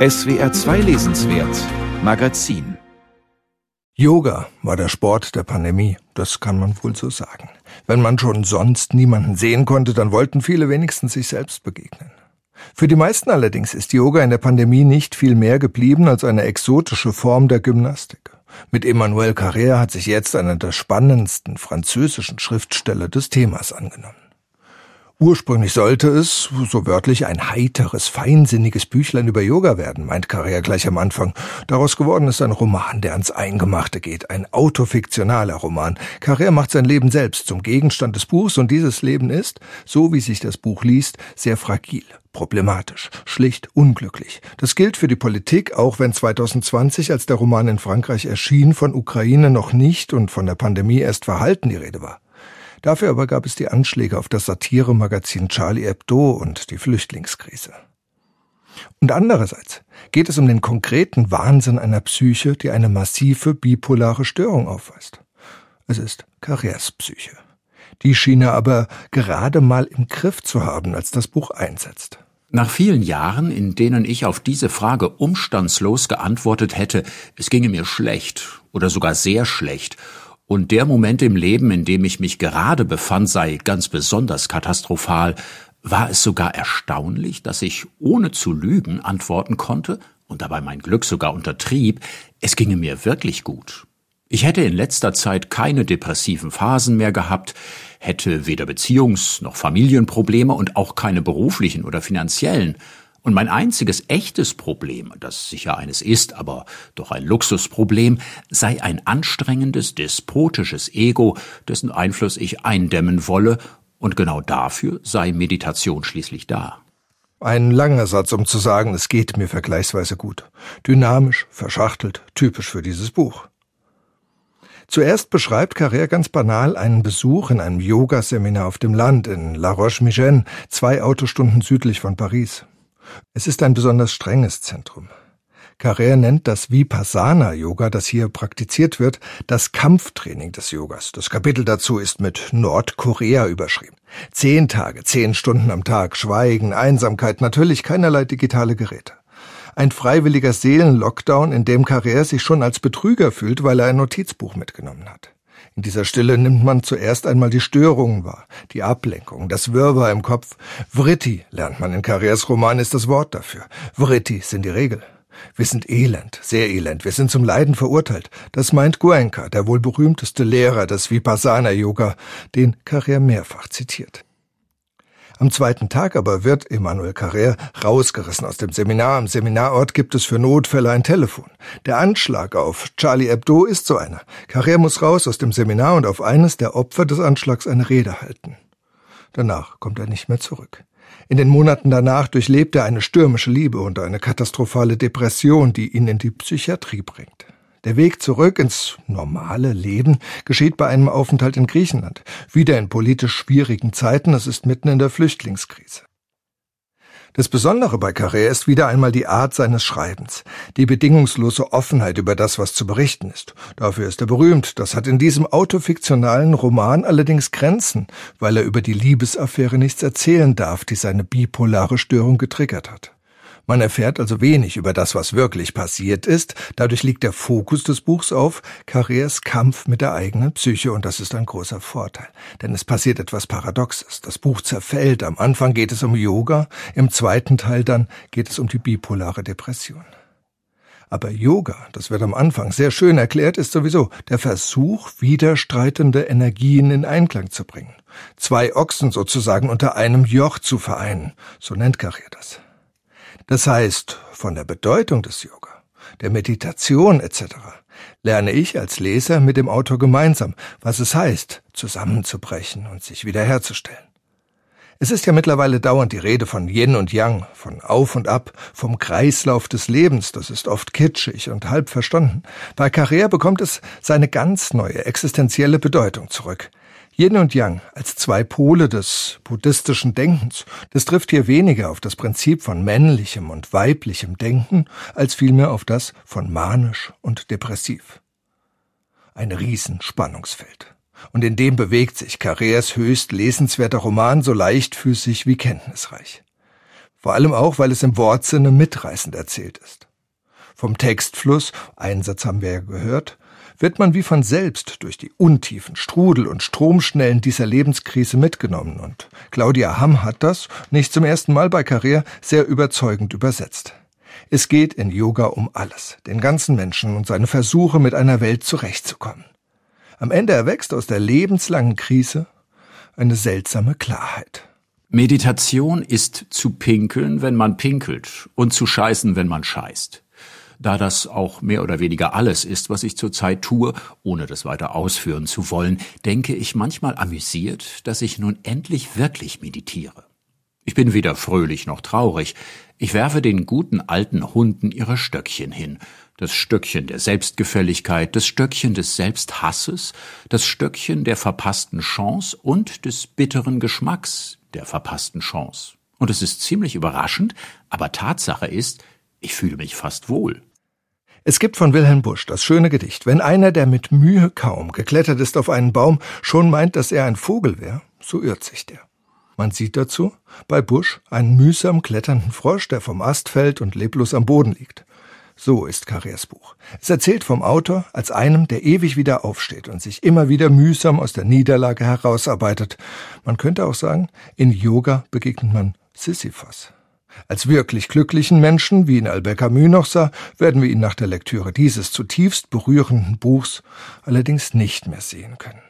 SWR 2 Lesenswert Magazin Yoga war der Sport der Pandemie, das kann man wohl so sagen. Wenn man schon sonst niemanden sehen konnte, dann wollten viele wenigstens sich selbst begegnen. Für die meisten allerdings ist Yoga in der Pandemie nicht viel mehr geblieben als eine exotische Form der Gymnastik. Mit Emmanuel Carrère hat sich jetzt einer der spannendsten französischen Schriftsteller des Themas angenommen. Ursprünglich sollte es, so wörtlich, ein heiteres, feinsinniges Büchlein über Yoga werden, meint Carrère gleich am Anfang. Daraus geworden ist ein Roman, der ans Eingemachte geht, ein autofiktionaler Roman. Carrère macht sein Leben selbst zum Gegenstand des Buchs und dieses Leben ist, so wie sich das Buch liest, sehr fragil, problematisch, schlicht unglücklich. Das gilt für die Politik, auch wenn 2020, als der Roman in Frankreich erschien, von Ukraine noch nicht und von der Pandemie erst verhalten die Rede war. Dafür aber gab es die Anschläge auf das Satiremagazin Charlie Hebdo und die Flüchtlingskrise. Und andererseits geht es um den konkreten Wahnsinn einer Psyche, die eine massive bipolare Störung aufweist. Es ist Carrères Psyche. Die schien er aber gerade mal im Griff zu haben, als das Buch einsetzt. Nach vielen Jahren, in denen ich auf diese Frage umstandslos geantwortet hätte, es ginge mir schlecht oder sogar sehr schlecht und der Moment im Leben, in dem ich mich gerade befand, sei ganz besonders katastrophal, war es sogar erstaunlich, dass ich ohne zu lügen antworten konnte und dabei mein Glück sogar untertrieb, es ginge mir wirklich gut. Ich hätte in letzter Zeit keine depressiven Phasen mehr gehabt, hätte weder Beziehungs- noch Familienprobleme und auch keine beruflichen oder finanziellen, und mein einziges echtes Problem, das sicher eines ist, aber doch ein Luxusproblem, sei ein anstrengendes, despotisches Ego, dessen Einfluss ich eindämmen wolle, und genau dafür sei Meditation schließlich da. Ein langer Satz, um zu sagen, es geht mir vergleichsweise gut. Dynamisch, verschachtelt, typisch für dieses Buch. Zuerst beschreibt Carrère ganz banal einen Besuch in einem Yogaseminar auf dem Land in La Roche-Migène, zwei Autostunden südlich von Paris. Es ist ein besonders strenges Zentrum. Carrère nennt das Vipassana-Yoga, das hier praktiziert wird, das Kampftraining des Yogas. Das Kapitel dazu ist mit Nordkorea überschrieben. Zehn Tage, zehn Stunden am Tag, Schweigen, Einsamkeit, natürlich keinerlei digitale Geräte. Ein freiwilliger Seelenlockdown, in dem Carrère sich schon als Betrüger fühlt, weil er ein Notizbuch mitgenommen hat. In dieser Stille nimmt man zuerst einmal die Störungen wahr, die Ablenkung, das Wirrwarr im Kopf. Vritti, lernt man in Carriers Roman, ist das Wort dafür. Vritti sind die Regel. Wir sind elend, sehr elend, wir sind zum Leiden verurteilt. Das meint Goenka, der wohl berühmteste Lehrer des Vipassana-Yoga, den Carrier mehrfach zitiert. Am zweiten Tag aber wird Emmanuel Carrère rausgerissen aus dem Seminar. Am Seminarort gibt es für Notfälle ein Telefon. Der Anschlag auf Charlie Hebdo ist so einer. Carrère muss raus aus dem Seminar und auf eines der Opfer des Anschlags eine Rede halten. Danach kommt er nicht mehr zurück. In den Monaten danach durchlebt er eine stürmische Liebe und eine katastrophale Depression, die ihn in die Psychiatrie bringt. Der Weg zurück ins normale Leben geschieht bei einem Aufenthalt in Griechenland. Wieder in politisch schwierigen Zeiten, es ist mitten in der Flüchtlingskrise. Das Besondere bei Carré ist wieder einmal die Art seines Schreibens, die bedingungslose Offenheit über das, was zu berichten ist. Dafür ist er berühmt. Das hat in diesem autofiktionalen Roman allerdings Grenzen, weil er über die Liebesaffäre nichts erzählen darf, die seine bipolare Störung getriggert hat. Man erfährt also wenig über das, was wirklich passiert ist. Dadurch liegt der Fokus des Buchs auf Carrers Kampf mit der eigenen Psyche und das ist ein großer Vorteil. Denn es passiert etwas Paradoxes. Das Buch zerfällt. Am Anfang geht es um Yoga, im zweiten Teil dann geht es um die bipolare Depression. Aber Yoga, das wird am Anfang sehr schön erklärt, ist sowieso der Versuch, widerstreitende Energien in Einklang zu bringen. Zwei Ochsen sozusagen unter einem Joch zu vereinen. So nennt Carrier das. Das heißt, von der Bedeutung des Yoga, der Meditation etc. lerne ich als Leser mit dem Autor gemeinsam, was es heißt, zusammenzubrechen und sich wiederherzustellen. Es ist ja mittlerweile dauernd die Rede von Yin und Yang, von Auf und Ab, vom Kreislauf des Lebens, das ist oft kitschig und halb verstanden. Bei Carrère bekommt es seine ganz neue existenzielle Bedeutung zurück. Yin und Yang als zwei Pole des buddhistischen Denkens, das trifft hier weniger auf das Prinzip von männlichem und weiblichem Denken, als vielmehr auf das von manisch und depressiv. Ein Riesenspannungsfeld. Und in dem bewegt sich Carrers höchst lesenswerter Roman so leichtfüßig wie kenntnisreich. Vor allem auch, weil es im Wortsinne mitreißend erzählt ist. Vom Textfluss, einen Satz haben wir ja gehört, wird man wie von selbst durch die Untiefen, Strudel und Stromschnellen dieser Lebenskrise mitgenommen und Claudia Hamm hat das, nicht zum ersten Mal bei Carrère, sehr überzeugend übersetzt. Es geht in Yoga um alles, den ganzen Menschen und seine Versuche mit einer Welt zurechtzukommen. Am Ende erwächst aus der lebenslangen Krise eine seltsame Klarheit. Meditation ist zu pinkeln, wenn man pinkelt und zu scheißen, wenn man scheißt. Da das auch mehr oder weniger alles ist, was ich zurzeit tue, ohne das weiter ausführen zu wollen, denke ich manchmal amüsiert, dass ich nun endlich wirklich meditiere. Ich bin weder fröhlich noch traurig. Ich werfe den guten alten Hunden ihre Stöckchen hin. Das Stöckchen der Selbstgefälligkeit, das Stöckchen des Selbsthasses, das Stöckchen der verpassten Chance und des bitteren Geschmacks der verpassten Chance. Und es ist ziemlich überraschend, aber Tatsache ist, ich fühle mich fast wohl. Es gibt von Wilhelm Busch das schöne Gedicht, wenn einer, der mit Mühe kaum geklettert ist auf einen Baum, schon meint, dass er ein Vogel wäre, so irrt sich der. Man sieht dazu bei Busch einen mühsam kletternden Frosch, der vom Ast fällt und leblos am Boden liegt. So ist Carrers Buch. Es erzählt vom Autor als einem, der ewig wieder aufsteht und sich immer wieder mühsam aus der Niederlage herausarbeitet. Man könnte auch sagen, in Yoga begegnet man Sisyphos. Als wirklich glücklichen Menschen, wie ihn noch sah, werden wir ihn nach der Lektüre dieses zutiefst berührenden Buchs allerdings nicht mehr sehen können.